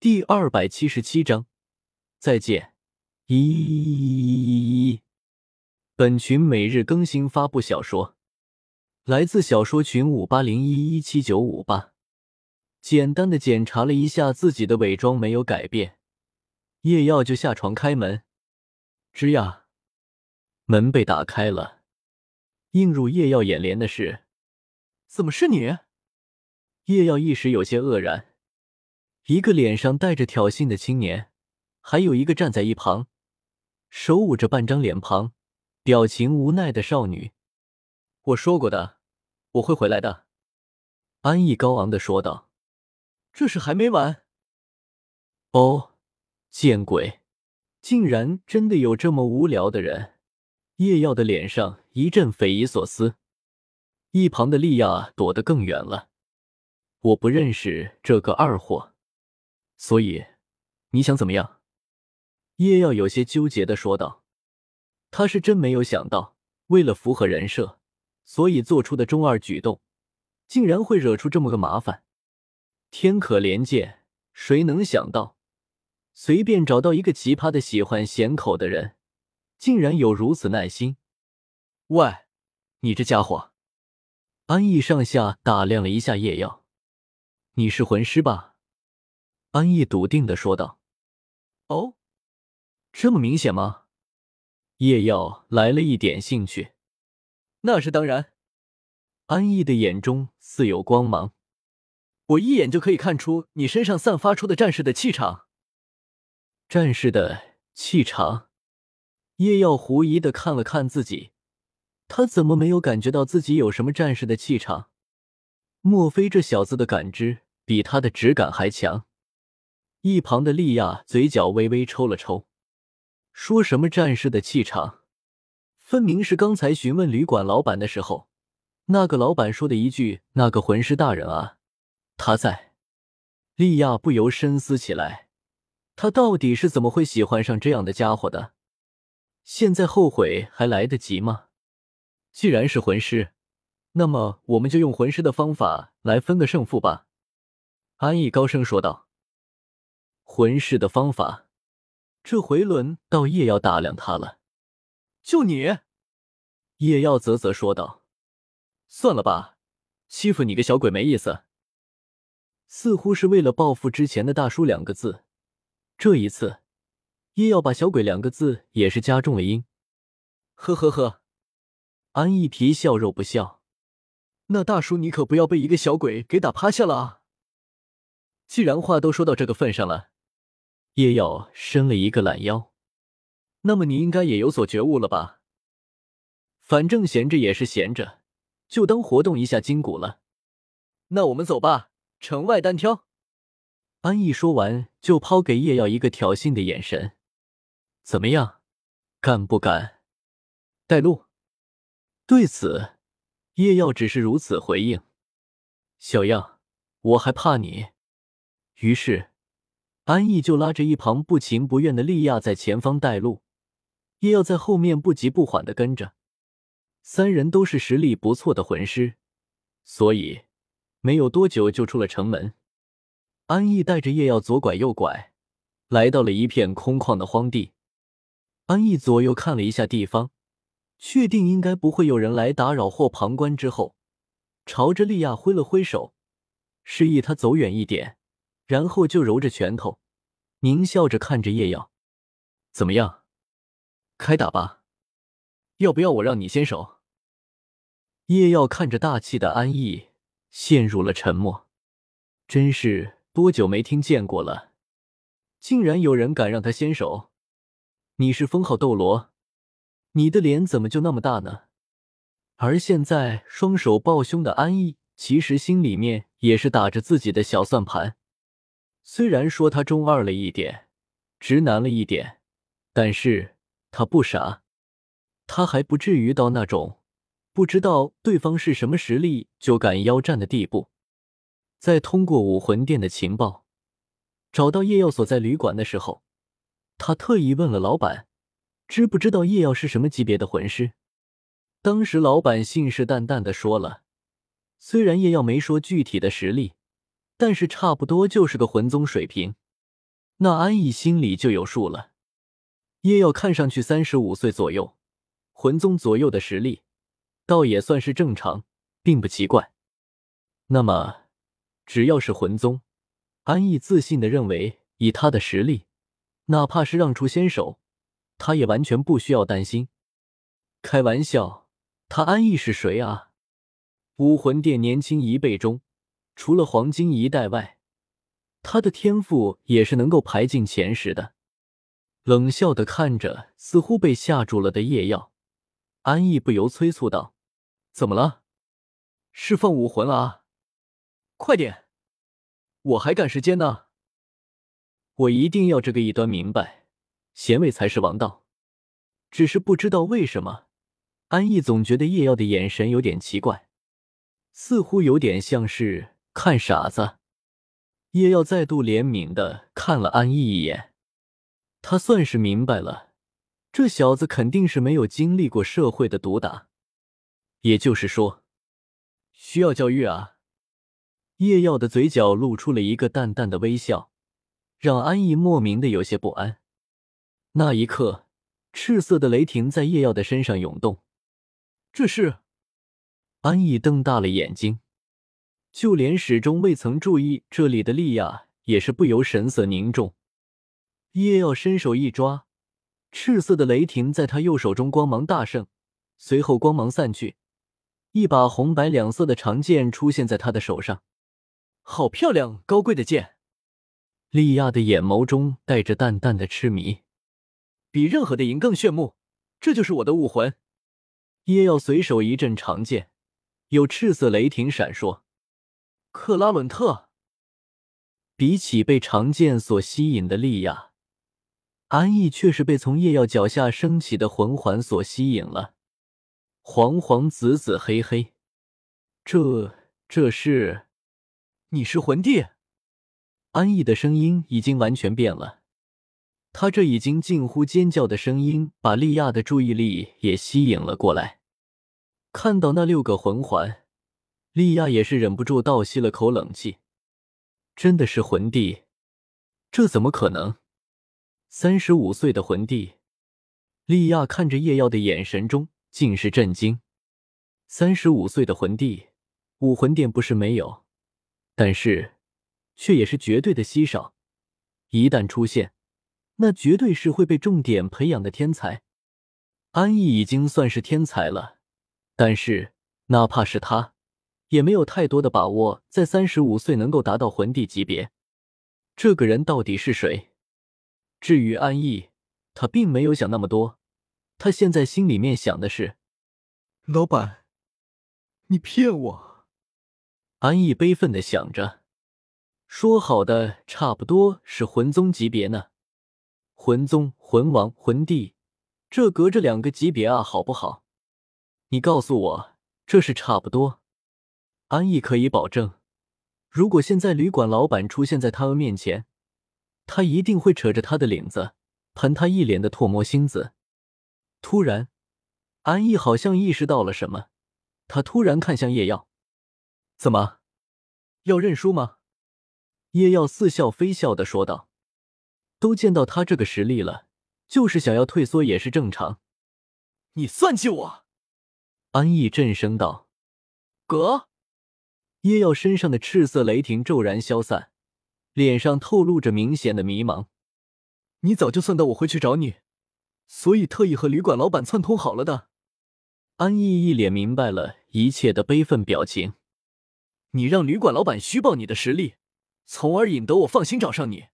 第二百七十七章，再见。一，本群每日更新发布小说，来自小说群五八零一一七九五八。简单的检查了一下自己的伪装没有改变，叶耀就下床开门。吱呀，门被打开了，映入叶耀眼帘的是，怎么是你？叶耀一时有些愕然。一个脸上带着挑衅的青年，还有一个站在一旁，手捂着半张脸庞，表情无奈的少女。我说过的，我会回来的。”安逸高昂的说道。“这事还没完。”哦，见鬼！竟然真的有这么无聊的人！叶耀的脸上一阵匪夷所思，一旁的莉亚躲得更远了。我不认识这个二货。所以，你想怎么样？叶耀有些纠结的说道。他是真没有想到，为了符合人设，所以做出的中二举动，竟然会惹出这么个麻烦。天可怜见，谁能想到，随便找到一个奇葩的喜欢咸口的人，竟然有如此耐心。喂，你这家伙！安逸上下打量了一下叶耀，你是魂师吧？安逸笃定的说道：“哦，这么明显吗？”叶耀来了一点兴趣。“那是当然。”安逸的眼中似有光芒，“我一眼就可以看出你身上散发出的战士的气场。”战士的气场？叶耀狐疑的看了看自己，他怎么没有感觉到自己有什么战士的气场？莫非这小子的感知比他的直感还强？一旁的莉亚嘴角微微抽了抽，说什么战士的气场，分明是刚才询问旅馆老板的时候，那个老板说的一句“那个魂师大人啊，他在。”莉亚不由深思起来，他到底是怎么会喜欢上这样的家伙的？现在后悔还来得及吗？既然是魂师，那么我们就用魂师的方法来分个胜负吧。”安逸高声说道。魂师的方法，这回轮到叶耀打量他了。就你，叶耀啧啧说道：“算了吧，欺负你个小鬼没意思。”似乎是为了报复之前的大叔两个字，这一次叶耀把小鬼两个字也是加重了音。呵呵呵，安逸皮笑肉不笑。那大叔你可不要被一个小鬼给打趴下了啊！既然话都说到这个份上了。叶耀伸了一个懒腰，那么你应该也有所觉悟了吧？反正闲着也是闲着，就当活动一下筋骨了。那我们走吧，城外单挑。安逸说完，就抛给叶耀一个挑衅的眼神。怎么样，敢不敢带路？对此，叶耀只是如此回应。小样，我还怕你？于是。安逸就拉着一旁不情不愿的莉亚在前方带路，叶耀在后面不急不缓的跟着。三人都是实力不错的魂师，所以没有多久就出了城门。安逸带着叶耀左拐右拐，来到了一片空旷的荒地。安逸左右看了一下地方，确定应该不会有人来打扰或旁观之后，朝着莉亚挥了挥手，示意他走远一点。然后就揉着拳头，狞笑着看着叶耀，怎么样？开打吧？要不要我让你先手？叶耀看着大气的安逸，陷入了沉默。真是多久没听见过了，竟然有人敢让他先手？你是封号斗罗，你的脸怎么就那么大呢？而现在双手抱胸的安逸，其实心里面也是打着自己的小算盘。虽然说他中二了一点，直男了一点，但是他不傻，他还不至于到那种不知道对方是什么实力就敢邀战的地步。在通过武魂殿的情报找到叶耀所在旅馆的时候，他特意问了老板，知不知道叶耀是什么级别的魂师。当时老板信誓旦旦的说了，虽然叶耀没说具体的实力。但是差不多就是个魂宗水平。那安逸心里就有数了。叶耀看上去三十五岁左右，魂宗左右的实力，倒也算是正常，并不奇怪。那么，只要是魂宗，安逸自信的认为，以他的实力，哪怕是让出先手，他也完全不需要担心。开玩笑，他安逸是谁啊？武魂殿年轻一辈中，除了黄金一代外，他的天赋也是能够排进前十的。冷笑的看着似乎被吓住了的叶耀，安逸不由催促道：“怎么了？释放武魂啊！快点，我还赶时间呢。我一定要这个异端明白，贤位才是王道。只是不知道为什么，安逸总觉得叶耀的眼神有点奇怪，似乎有点像是看傻子。叶耀再度怜悯的看了安逸一眼。”他算是明白了，这小子肯定是没有经历过社会的毒打，也就是说，需要教育啊。叶耀的嘴角露出了一个淡淡的微笑，让安逸莫名的有些不安。那一刻，赤色的雷霆在叶耀的身上涌动。这是？安逸瞪大了眼睛，就连始终未曾注意这里的莉亚也是不由神色凝重。叶耀伸手一抓，赤色的雷霆在他右手中光芒大盛，随后光芒散去，一把红白两色的长剑出现在他的手上。好漂亮，高贵的剑！莉亚的眼眸中带着淡淡的痴迷，比任何的银更炫目。这就是我的武魂。叶耀随手一阵长剑，有赤色雷霆闪烁。克拉伦特，比起被长剑所吸引的莉亚。安逸却是被从夜耀脚下升起的魂环所吸引了，黄黄紫紫黑黑，这这是，你是魂帝？安逸的声音已经完全变了，他这已经近乎尖叫的声音把莉亚的注意力也吸引了过来。看到那六个魂环，莉亚也是忍不住倒吸了口冷气，真的是魂帝？这怎么可能？三十五岁的魂帝，莉亚看着叶耀的眼神中尽是震惊。三十五岁的魂帝，武魂殿不是没有，但是却也是绝对的稀少。一旦出现，那绝对是会被重点培养的天才。安逸已经算是天才了，但是哪怕是他，也没有太多的把握在三十五岁能够达到魂帝级别。这个人到底是谁？至于安逸，他并没有想那么多，他现在心里面想的是：老板，你骗我！安逸悲愤的想着，说好的差不多是魂宗级别呢，魂宗、魂王、魂帝，这隔着两个级别啊，好不好？你告诉我，这是差不多。安逸可以保证，如果现在旅馆老板出现在他们面前。他一定会扯着他的领子，喷他一脸的唾沫星子。突然，安逸好像意识到了什么，他突然看向叶耀：“怎么，要认输吗？”叶耀似笑非笑的说道：“都见到他这个实力了，就是想要退缩也是正常。”你算计我！安逸震声道：“哥！”叶耀身上的赤色雷霆骤然消散。脸上透露着明显的迷茫。你早就算到我会去找你，所以特意和旅馆老板串通好了的。安逸一脸明白了一切的悲愤表情。你让旅馆老板虚报你的实力，从而引得我放心找上你，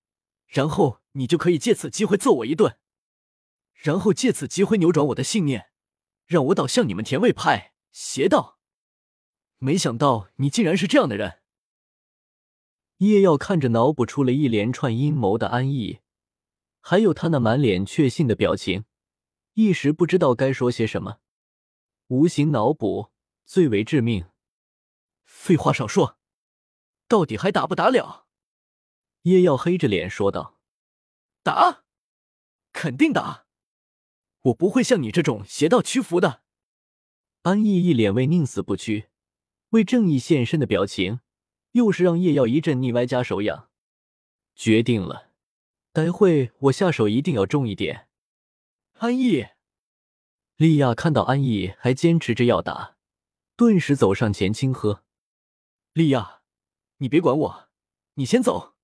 然后你就可以借此机会揍我一顿，然后借此机会扭转我的信念，让我倒向你们甜味派邪道。没想到你竟然是这样的人。叶耀看着脑补出了一连串阴谋的安逸，还有他那满脸确信的表情，一时不知道该说些什么。无形脑补最为致命。废话少说，到底还打不打了？叶耀黑着脸说道：“打，肯定打，我不会像你这种邪道屈服的。”安逸一脸为宁死不屈、为正义献身的表情。又是让叶耀一阵腻歪加手痒，决定了，待会我下手一定要重一点。安逸，莉亚看到安逸还坚持着要打，顿时走上前轻喝：“莉亚，你别管我，你先走。”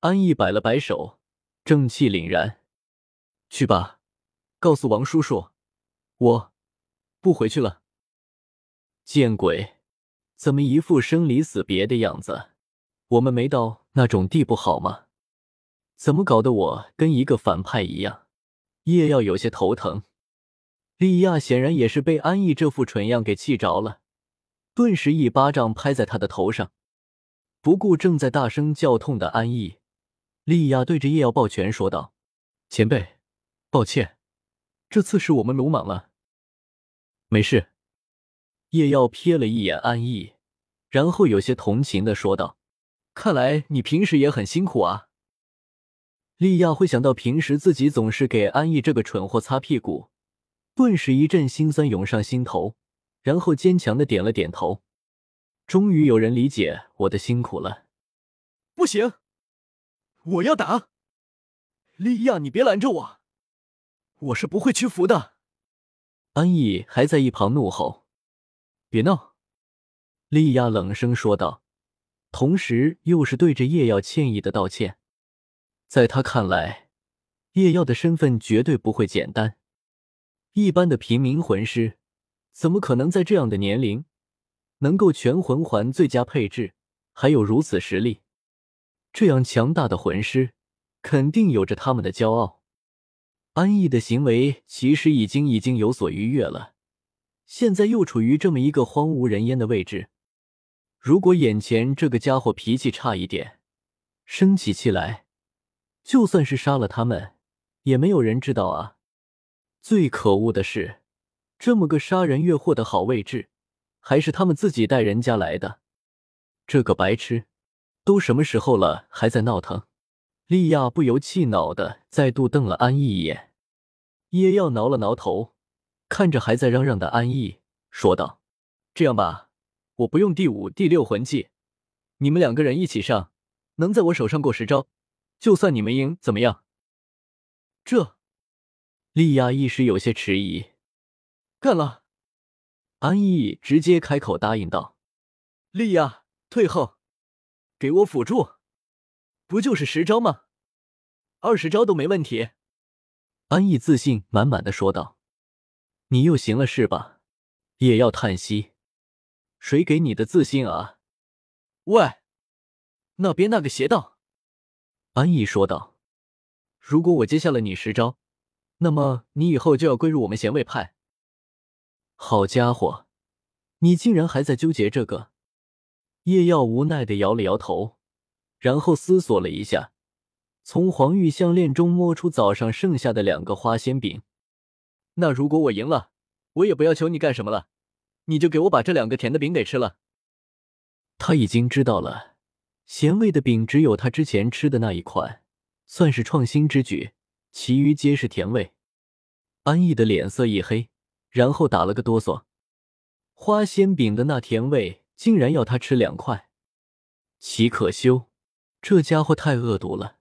安逸摆了摆手，正气凛然：“去吧，告诉王叔叔，我不回去了。”见鬼，怎么一副生离死别的样子？我们没到那种地步好吗？怎么搞得我跟一个反派一样？叶耀有些头疼。莉亚显然也是被安逸这副蠢样给气着了，顿时一巴掌拍在他的头上，不顾正在大声叫痛的安逸。莉亚对着叶耀抱拳说道：“前辈，抱歉，这次是我们鲁莽了。没事。”叶耀瞥了一眼安逸，然后有些同情的说道：“看来你平时也很辛苦啊。”莉亚会想到平时自己总是给安逸这个蠢货擦屁股，顿时一阵心酸涌上心头，然后坚强的点了点头。终于有人理解我的辛苦了。不行。我要打，莉亚，你别拦着我，我是不会屈服的。安逸还在一旁怒吼：“别闹！”莉亚冷声说道，同时又是对着叶耀歉意的道歉。在他看来，叶耀的身份绝对不会简单，一般的平民魂师怎么可能在这样的年龄能够全魂环最佳配置，还有如此实力？这样强大的魂师，肯定有着他们的骄傲。安逸的行为其实已经已经有所逾越了，现在又处于这么一个荒无人烟的位置。如果眼前这个家伙脾气差一点，生起气来，就算是杀了他们，也没有人知道啊。最可恶的是，这么个杀人越货的好位置，还是他们自己带人家来的。这个白痴！都什么时候了，还在闹腾？莉亚不由气恼的再度瞪了安逸一眼。叶耀挠了挠头，看着还在嚷嚷的安逸，说道：“这样吧，我不用第五、第六魂技，你们两个人一起上，能在我手上过十招，就算你们赢，怎么样？”这，莉亚一时有些迟疑。干了！安逸直接开口答应道：“莉亚，退后。”给我辅助，不就是十招吗？二十招都没问题。安逸自信满满的说道：“你又行了是吧？”也要叹息：“谁给你的自信啊？”喂，那边那个邪道。安逸说道：“如果我接下了你十招，那么你以后就要归入我们贤位派。”好家伙，你竟然还在纠结这个！叶耀无奈的摇了摇头，然后思索了一下，从黄玉项链中摸出早上剩下的两个花仙饼。那如果我赢了，我也不要求你干什么了，你就给我把这两个甜的饼给吃了。他已经知道了，咸味的饼只有他之前吃的那一款算是创新之举，其余皆是甜味。安逸的脸色一黑，然后打了个哆嗦。花仙饼的那甜味。竟然要他吃两块，岂可修，这家伙太恶毒了。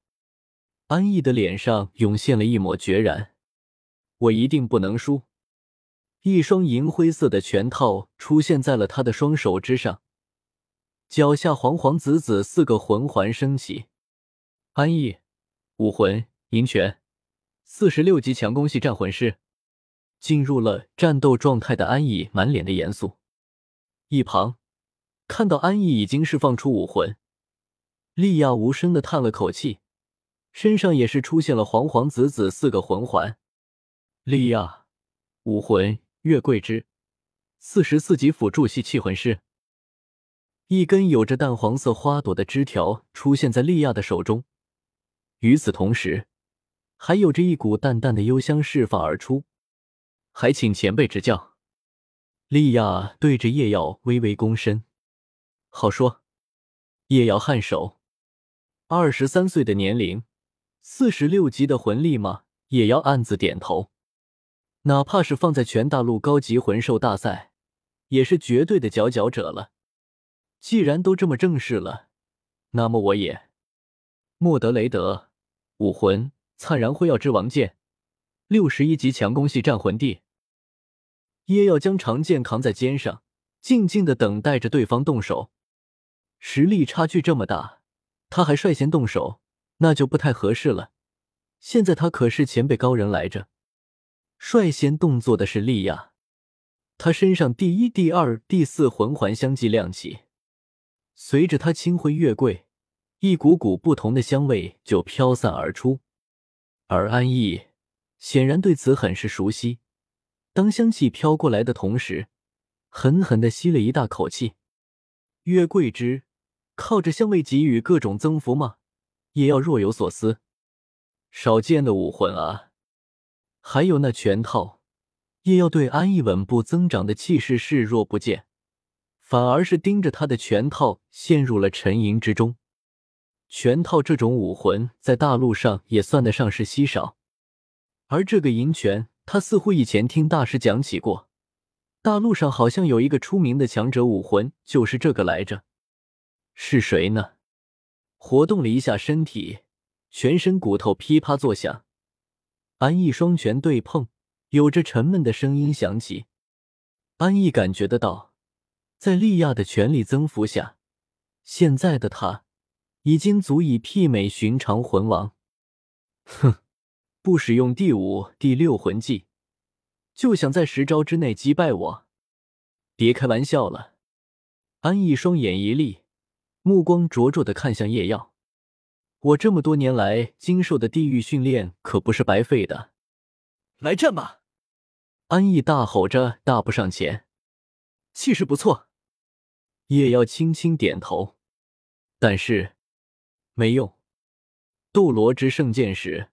安逸的脸上涌现了一抹决然，我一定不能输。一双银灰色的拳套出现在了他的双手之上，脚下黄黄紫紫四个魂环升起。安逸，武魂银拳，四十六级强攻系战魂师。进入了战斗状态的安逸满脸的严肃，一旁。看到安逸已经释放出武魂，莉亚无声的叹了口气，身上也是出现了黄黄紫紫四个魂环。莉亚，武魂月桂枝，四十四级辅助系气魂师。一根有着淡黄色花朵的枝条出现在莉亚的手中，与此同时，还有着一股淡淡的幽香释放而出。还请前辈指教。莉亚对着叶耀微微躬身。好说，叶瑶颔首。二十三岁的年龄，四十六级的魂力吗？叶瑶暗自点头。哪怕是放在全大陆高级魂兽大赛，也是绝对的佼佼者了。既然都这么正式了，那么我也。莫德雷德，武魂灿然辉耀之王剑，六十一级强攻系战魂帝。叶耀将长剑扛在肩上，静静的等待着对方动手。实力差距这么大，他还率先动手，那就不太合适了。现在他可是前辈高人来着。率先动作的是莉亚，她身上第一、第二、第四魂环相继亮起，随着她轻挥月桂，一股股不同的香味就飘散而出。而安逸显然对此很是熟悉。当香气飘过来的同时，狠狠的吸了一大口气。月桂枝靠着香味给予各种增幅吗？也要若有所思。少见的武魂啊！还有那拳套，也要对安逸稳步增长的气势视若不见，反而是盯着他的拳套陷入了沉吟之中。拳套这种武魂在大陆上也算得上是稀少，而这个银拳。他似乎以前听大师讲起过，大陆上好像有一个出名的强者武魂，就是这个来着。是谁呢？活动了一下身体，全身骨头噼啪作响。安逸双拳对碰，有着沉闷的声音响起。安逸感觉得到，在利亚的全力增幅下，现在的他已经足以媲美寻常魂王。哼。不使用第五、第六魂技，就想在十招之内击败我？别开玩笑了！安逸双眼一立，目光灼灼的看向叶耀。我这么多年来经受的地狱训练可不是白费的。来战吧！安逸大吼着，大步上前，气势不错。叶耀轻轻点头，但是没用。斗罗之圣剑时。